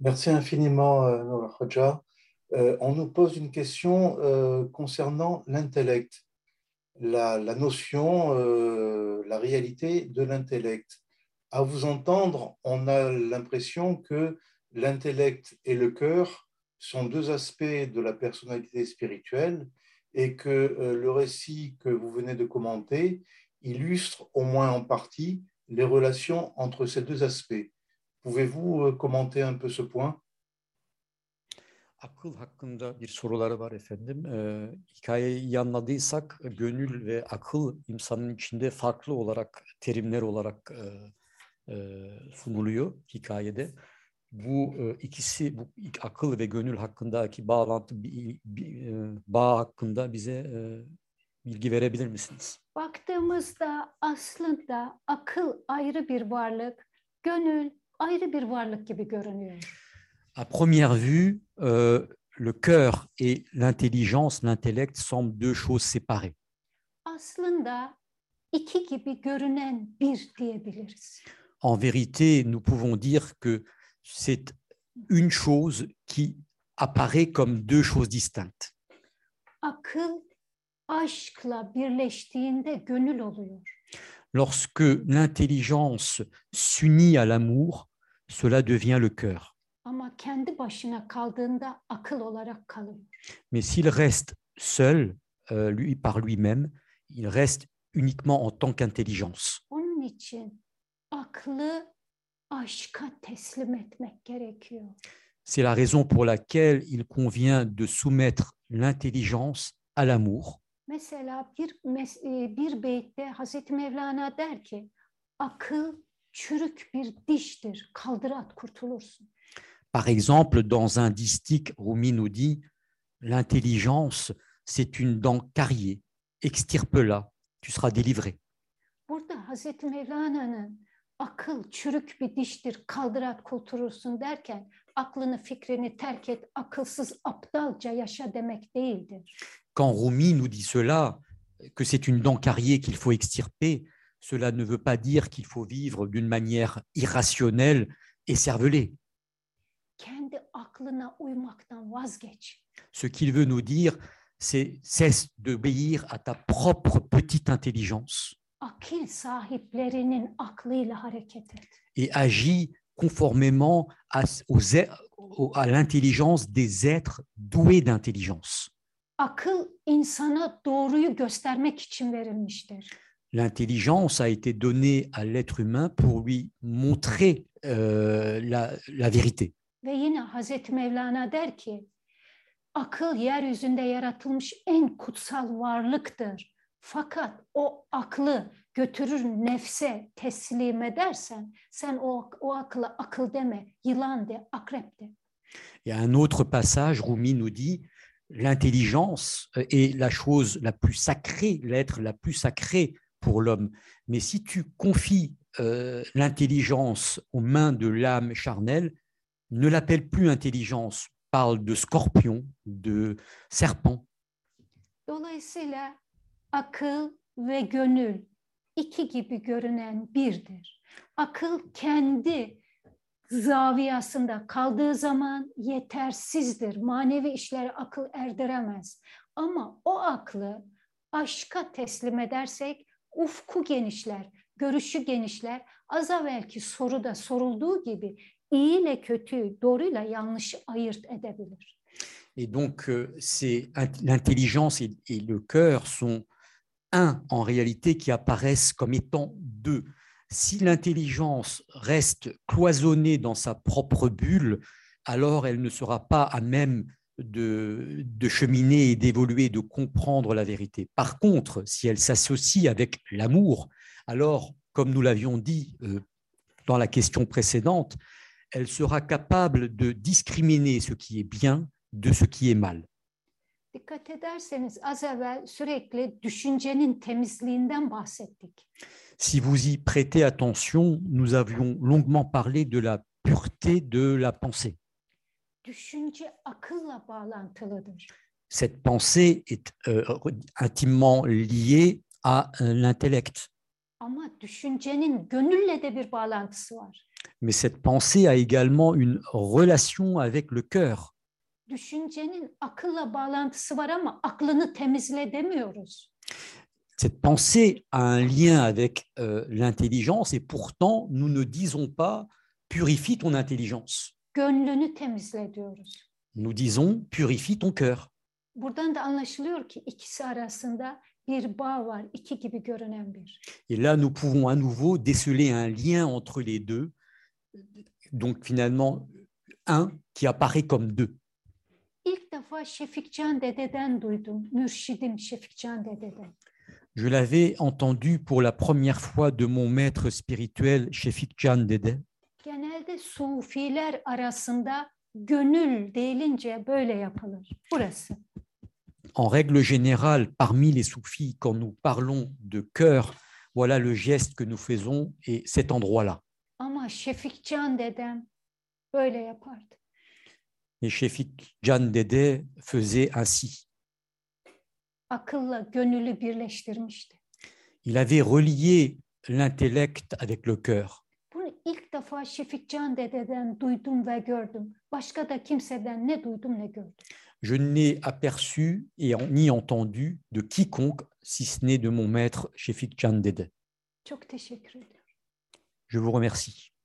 Merci infiniment, euh, Nour. Euh, on nous pose une question euh, concernant l'intellect, la, notion, la réalité de l'intellect. À vous entendre, on a l'impression que l'intellect et le cœur sont deux aspects de la personnalité spirituelle et que le récit que vous venez de commenter illustre au moins en partie les relations entre ces deux aspects. Pouvez-vous euh, commenter un peu ce point Akıl hakkında bir soruları var efendim. Ee, hikayeyi iyi anladıysak gönül ve akıl insanın içinde farklı olarak terimler olarak e, e, sunuluyor hikayede. Bu e, ikisi, bu akıl ve gönül hakkındaki bağlantı, bir, bir, e, bağ hakkında bize e, bilgi verebilir misiniz? Baktığımızda aslında akıl ayrı bir varlık, gönül ayrı bir varlık gibi görünüyor. À première vue, euh, le cœur et l'intelligence, l'intellect semblent deux choses séparées. Aslında iki gibi görünen bir diyebiliriz. En vérité, nous pouvons dire que c'est une chose qui apparaît comme deux choses distinctes. Akıl aşkla birleştiğinde gönül oluyor. Lorsque l'intelligence s'unit à l'amour, cela devient le cœur. Mais s'il reste seul, euh, lui par lui-même, il reste uniquement en tant qu'intelligence. C'est la raison pour laquelle il convient de soumettre l'intelligence à l'amour. Mesela bir mes- bir beytte Hazreti Mevlana der ki akıl çürük bir diştir. Kaldır at kurtulursun. Par exemple, dans un distique, Rumi nous dit L'intelligence, c'est une dent carriée. Extirpe-la, tu seras délivré. Burada Hazreti Mevlana'nın akıl çürük bir diştir. Kaldır at kurtulursun derken aklını fikrini terk et akılsız aptalca yaşa demek değildir. Quand Rumi nous dit cela, que c'est une dent carriée qu'il faut extirper, cela ne veut pas dire qu'il faut vivre d'une manière irrationnelle et cervelée. Ce qu'il veut nous dire, c'est cesse d'obéir à ta propre petite intelligence et. agis conformément aux à l'intelligence des êtres doués d'intelligence. L'intelligence a été donnée à l'être humain pour lui montrer euh, la, la vérité. Ve yine Hazreti Mevlana der ki, akıl yeryüzünde yaratılmış en kutsal varlıktır. Fakat o aklı götürür nefse teslim edersen, sen o, o akla akıl deme, yılan de, akrep de. Et un autre passage, Rumi nous dit l'intelligence est la chose la plus sacrée, l'être la plus sacrée pour l'homme. Mais si tu confies euh, l'intelligence aux mains de l'âme charnelle, ne l'appelle plus intelligence, parle de scorpion, de serpent. Dolayısıyla akıl ve gönül iki gibi görünen birdir. Akıl kendi zaviyasında kaldığı zaman yetersizdir. Manevi işlere akıl erdiremez. Ama o aklı aşka teslim edersek Et donc, euh, c'est int- l'intelligence et, et le cœur sont un en réalité qui apparaissent comme étant deux. Si l'intelligence reste cloisonnée dans sa propre bulle, alors elle ne sera pas à même de, de cheminer et d'évoluer, de comprendre la vérité. Par contre, si elle s'associe avec l'amour, alors, comme nous l'avions dit euh, dans la question précédente, elle sera capable de discriminer ce qui est bien de ce qui est mal. Dikkat ederseniz az evvel sürekli düşüncenin temizliğinden bahsettik. Si vous y prêtez attention, nous avions longuement parlé de la pureté de la pensée. Cette pensée est euh, intimement liée à euh, l'intellect. Mais cette pensée a également une relation avec le cœur. Cette pensée a un lien avec euh, l'intelligence et pourtant nous ne disons pas purifie ton intelligence. Gönlünü temizle diyoruz. Nous disons purifie ton cœur. Buradan da anlaşılıyor ki ikisi arasında bir bağ var, iki gibi görünen bir. Et là, nous pouvons à nouveau déceler un lien entre les deux. Donc finalement, un qui apparaît comme deux. İlk defa Şefikcan dededen duydum, mürşidim Şefikcan dededen. Je l'avais entendu pour la première fois de mon maître spirituel, Shefik Can Dede. Genelde sufiler arasında gönül deyilince böyle yapılır. Burası. En règle générale, parmi les soufis, quand nous parlons de cœur, voilà le geste que nous faisons et cet endroit-là. Ama Şefikcan dedem böyle yapardı. Et Shefik Can Dede faisait ainsi. Akılla gönülü birleştirmişti. Il avait relié l'intellect avec le cœur. Bunu ilk defa Şefikcan dededen duydum ve gördüm. Başka da kimseden ne duydum ne gördüm. Je n'ai aperçu et ni entendu de quiconque, si ce n'est de mon maître Shefik Can Dede. Çok teşekkür ederim. Je vous remercie.